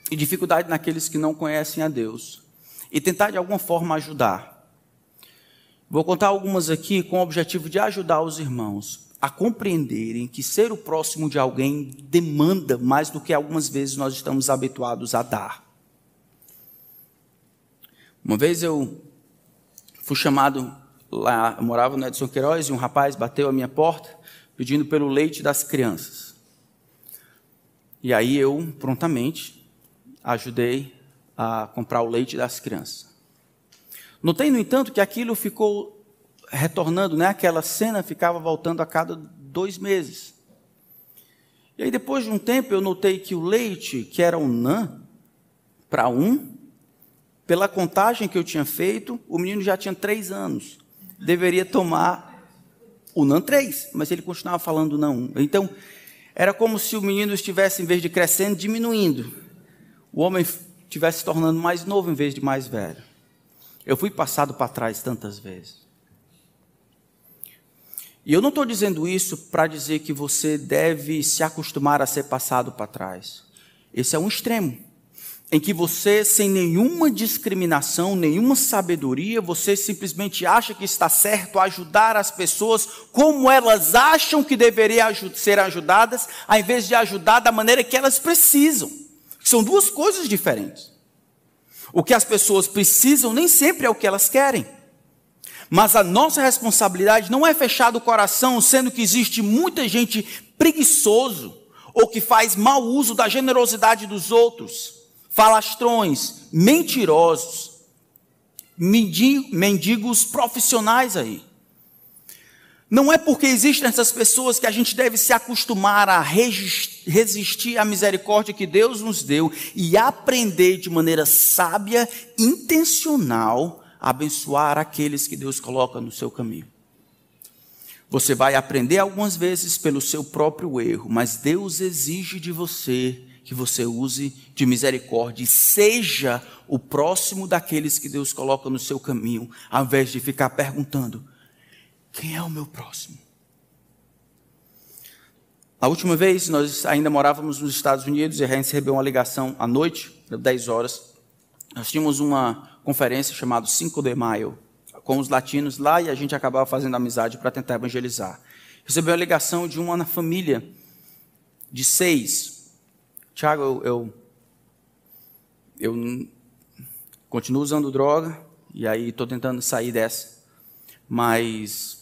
Speaker 1: e dificuldade naqueles que não conhecem a Deus e tentar de alguma forma ajudar. Vou contar algumas aqui com o objetivo de ajudar os irmãos a compreenderem que ser o próximo de alguém demanda mais do que algumas vezes nós estamos habituados a dar. Uma vez eu fui chamado lá, eu morava no Edson Queiroz e um rapaz bateu a minha porta pedindo pelo leite das crianças. E aí eu prontamente ajudei a comprar o leite das crianças. Notei, no entanto, que aquilo ficou retornando, né? aquela cena ficava voltando a cada dois meses. E aí, depois de um tempo, eu notei que o leite, que era um NAN, para um, pela contagem que eu tinha feito, o menino já tinha três anos. Deveria tomar o NAN 3, mas ele continuava falando NAN 1. Então, era como se o menino estivesse, em vez de crescendo, diminuindo o homem estivesse se tornando mais novo em vez de mais velho. Eu fui passado para trás tantas vezes. E eu não estou dizendo isso para dizer que você deve se acostumar a ser passado para trás. Esse é um extremo. Em que você, sem nenhuma discriminação, nenhuma sabedoria, você simplesmente acha que está certo ajudar as pessoas como elas acham que deveriam ser ajudadas, ao invés de ajudar da maneira que elas precisam. São duas coisas diferentes. O que as pessoas precisam nem sempre é o que elas querem. Mas a nossa responsabilidade não é fechar o coração, sendo que existe muita gente preguiçoso ou que faz mau uso da generosidade dos outros, falastrões, mentirosos, mendigos profissionais aí. Não é porque existem essas pessoas que a gente deve se acostumar a resistir à misericórdia que Deus nos deu e aprender de maneira sábia, intencional, a abençoar aqueles que Deus coloca no seu caminho. Você vai aprender algumas vezes pelo seu próprio erro, mas Deus exige de você que você use de misericórdia e seja o próximo daqueles que Deus coloca no seu caminho, ao invés de ficar perguntando quem é o meu próximo? A última vez, nós ainda morávamos nos Estados Unidos e a gente recebeu uma ligação à noite, 10 horas. Nós tínhamos uma conferência chamada 5 de Maio, com os latinos lá e a gente acabava fazendo amizade para tentar evangelizar. Recebeu a ligação de uma família de seis. Tiago, eu, eu, eu continuo usando droga e aí estou tentando sair dessa, mas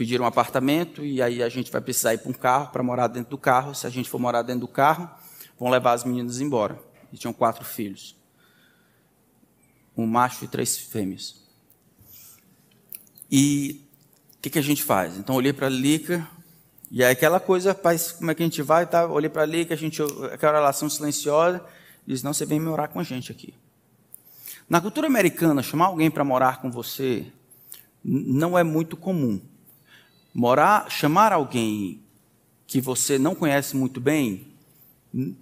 Speaker 1: pediram um apartamento e aí a gente vai precisar ir para um carro para morar dentro do carro. Se a gente for morar dentro do carro, vão levar as meninas embora. E tinham quatro filhos. um macho e três fêmeas. E o que, que a gente faz? Então olhei para a Lica, e aí aquela coisa, pai, como é que a gente vai? Tá? Olhei para a Lica, a gente, aquela relação silenciosa, diz, não, você vem me orar com a gente aqui. Na cultura americana, chamar alguém para morar com você não é muito comum. Morar, chamar alguém que você não conhece muito bem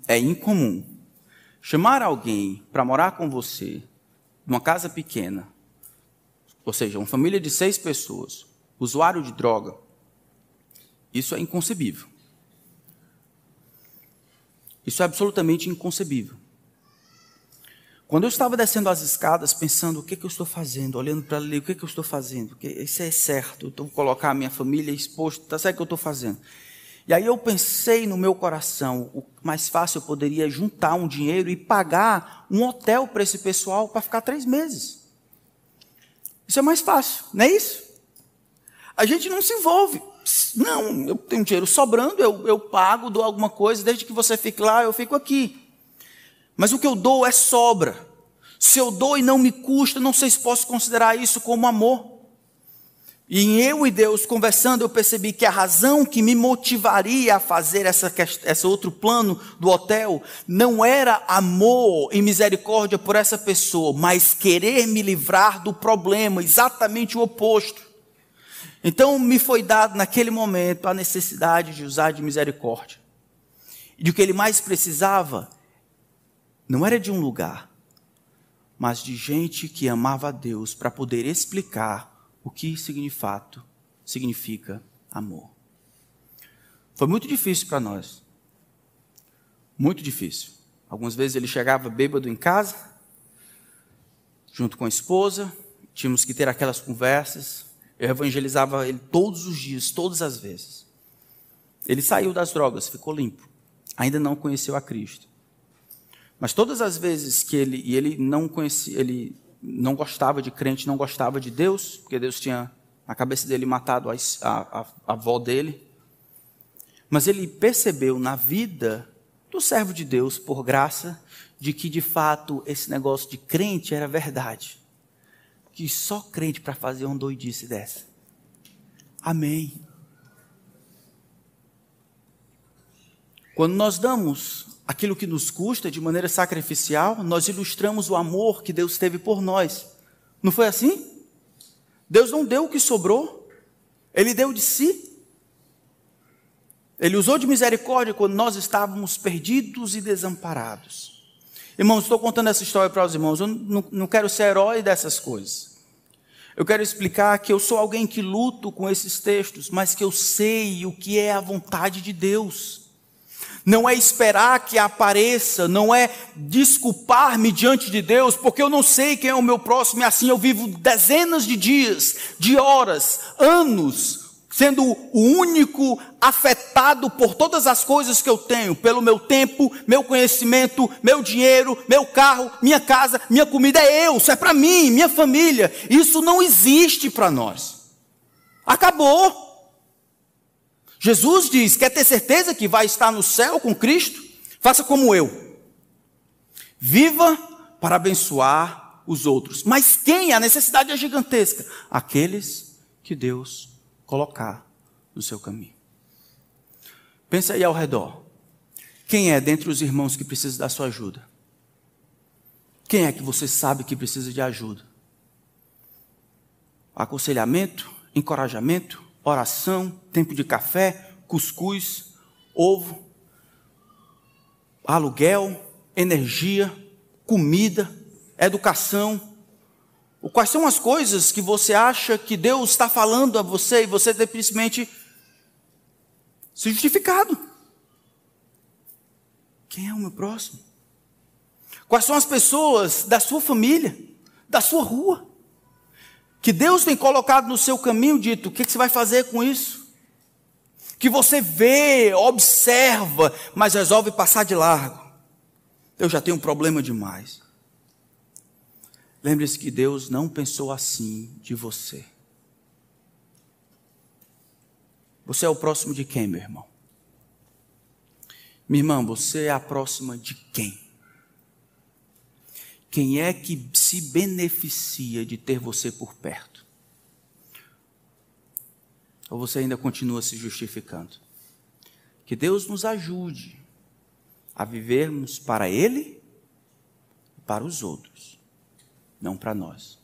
Speaker 1: é incomum. Chamar alguém para morar com você numa casa pequena, ou seja, uma família de seis pessoas, usuário de droga, isso é inconcebível. Isso é absolutamente inconcebível. Quando eu estava descendo as escadas, pensando o que, que eu estou fazendo, olhando para ali, o que, que eu estou fazendo, isso é certo, eu vou colocar a minha família exposto, está certo o que eu estou fazendo. E aí eu pensei no meu coração, o mais fácil eu poderia juntar um dinheiro e pagar um hotel para esse pessoal para ficar três meses. Isso é mais fácil, não é isso? A gente não se envolve. Não, eu tenho dinheiro sobrando, eu, eu pago, dou alguma coisa, desde que você fique lá, eu fico aqui. Mas o que eu dou é sobra. Se eu dou e não me custa, não sei se posso considerar isso como amor. E em eu e Deus conversando, eu percebi que a razão que me motivaria a fazer essa, esse outro plano do hotel não era amor e misericórdia por essa pessoa, mas querer me livrar do problema, exatamente o oposto. Então me foi dado naquele momento a necessidade de usar de misericórdia. E o que ele mais precisava não era de um lugar, mas de gente que amava a Deus para poder explicar o que significa, significa amor. Foi muito difícil para nós. Muito difícil. Algumas vezes ele chegava bêbado em casa, junto com a esposa, tínhamos que ter aquelas conversas. Eu evangelizava ele todos os dias, todas as vezes. Ele saiu das drogas, ficou limpo. Ainda não conheceu a Cristo. Mas todas as vezes que ele e ele não conhecia, ele não gostava de crente, não gostava de Deus, porque Deus tinha na cabeça dele matado a, a, a avó dele. Mas ele percebeu na vida do servo de Deus, por graça, de que de fato esse negócio de crente era verdade. Que só crente para fazer uma doidice dessa. Amém. Quando nós damos aquilo que nos custa de maneira sacrificial, nós ilustramos o amor que Deus teve por nós. Não foi assim? Deus não deu o que sobrou, Ele deu de si. Ele usou de misericórdia quando nós estávamos perdidos e desamparados. Irmãos, estou contando essa história para os irmãos, eu não, quero ser herói dessas coisas. Eu quero explicar que eu sou alguém que luto com esses textos, mas que eu sei o que é a vontade de Deus não é esperar que apareça, não é desculpar-me diante de Deus, porque eu não sei quem é o meu próximo, e assim eu vivo dezenas de dias, de horas, anos, sendo o único afetado por todas as coisas que eu tenho, pelo meu tempo, meu conhecimento, meu dinheiro, meu carro, minha casa, minha comida, é eu, isso é para mim, minha família. Isso não existe para nós. Acabou. Jesus diz: quer ter certeza que vai estar no céu com Cristo? Faça como eu. Viva para abençoar os outros. Mas quem? A necessidade é gigantesca. Aqueles que Deus colocar no seu caminho. Pensa aí ao redor. Quem é dentre os irmãos que precisa da sua ajuda? Quem é que você sabe que precisa de ajuda? Aconselhamento, encorajamento, oração, tempo de café, cuscuz, ovo, aluguel, energia, comida, educação. Quais são as coisas que você acha que Deus está falando a você e você tem simplesmente se justificado? Quem é o meu próximo? Quais são as pessoas da sua família, da sua rua? Que Deus tem colocado no seu caminho, dito: o que, você vai fazer com isso? Que você vê, observa, mas resolve passar de largo. Eu já tenho um problema demais. Lembre-se que Deus não pensou assim de você. Você é o próximo de quem, meu irmão? Minha irmã, você é a próxima de quem? Quem é que se beneficia de ter você por perto? Ou você ainda continua se justificando? Que Deus nos ajude a vivermos para Ele e para os outros, não para nós,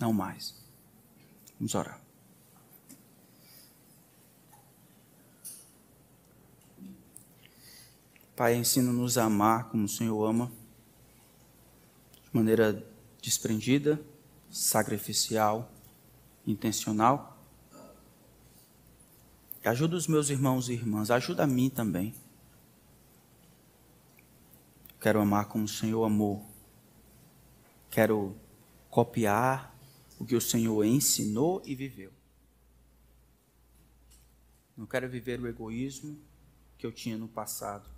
Speaker 1: não mais. Vamos orar. Pai, ensina-nos a amar como o Senhor ama, maneira desprendida, sacrificial, intencional. Ajuda os meus irmãos e irmãs, ajuda a mim também. Quero amar como o Senhor amou. Quero copiar o que o Senhor ensinou e viveu. Não quero viver o egoísmo que eu tinha no passado.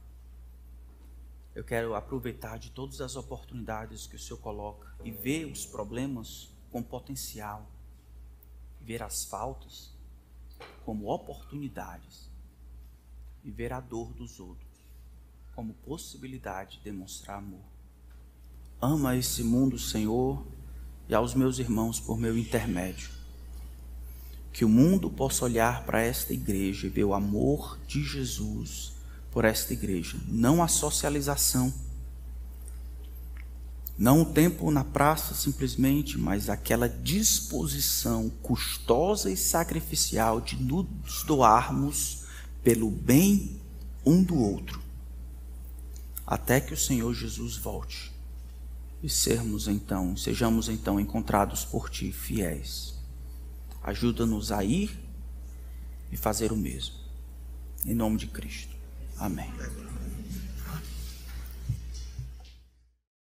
Speaker 1: Eu quero aproveitar de todas as oportunidades que o Senhor coloca e ver os problemas com potencial, ver as faltas como oportunidades e ver a dor dos outros como possibilidade de demonstrar amor. Ama esse mundo, Senhor, e aos meus irmãos por meu intermédio. Que o mundo possa olhar para esta igreja e ver o amor de Jesus por esta igreja, não a socialização, não o tempo na praça simplesmente, mas aquela disposição custosa e sacrificial de nos doarmos pelo bem um do outro, até que o Senhor Jesus volte e sermos então, sejamos então encontrados por ti fiéis. Ajuda-nos a ir e fazer o mesmo. Em nome de Cristo. Amém.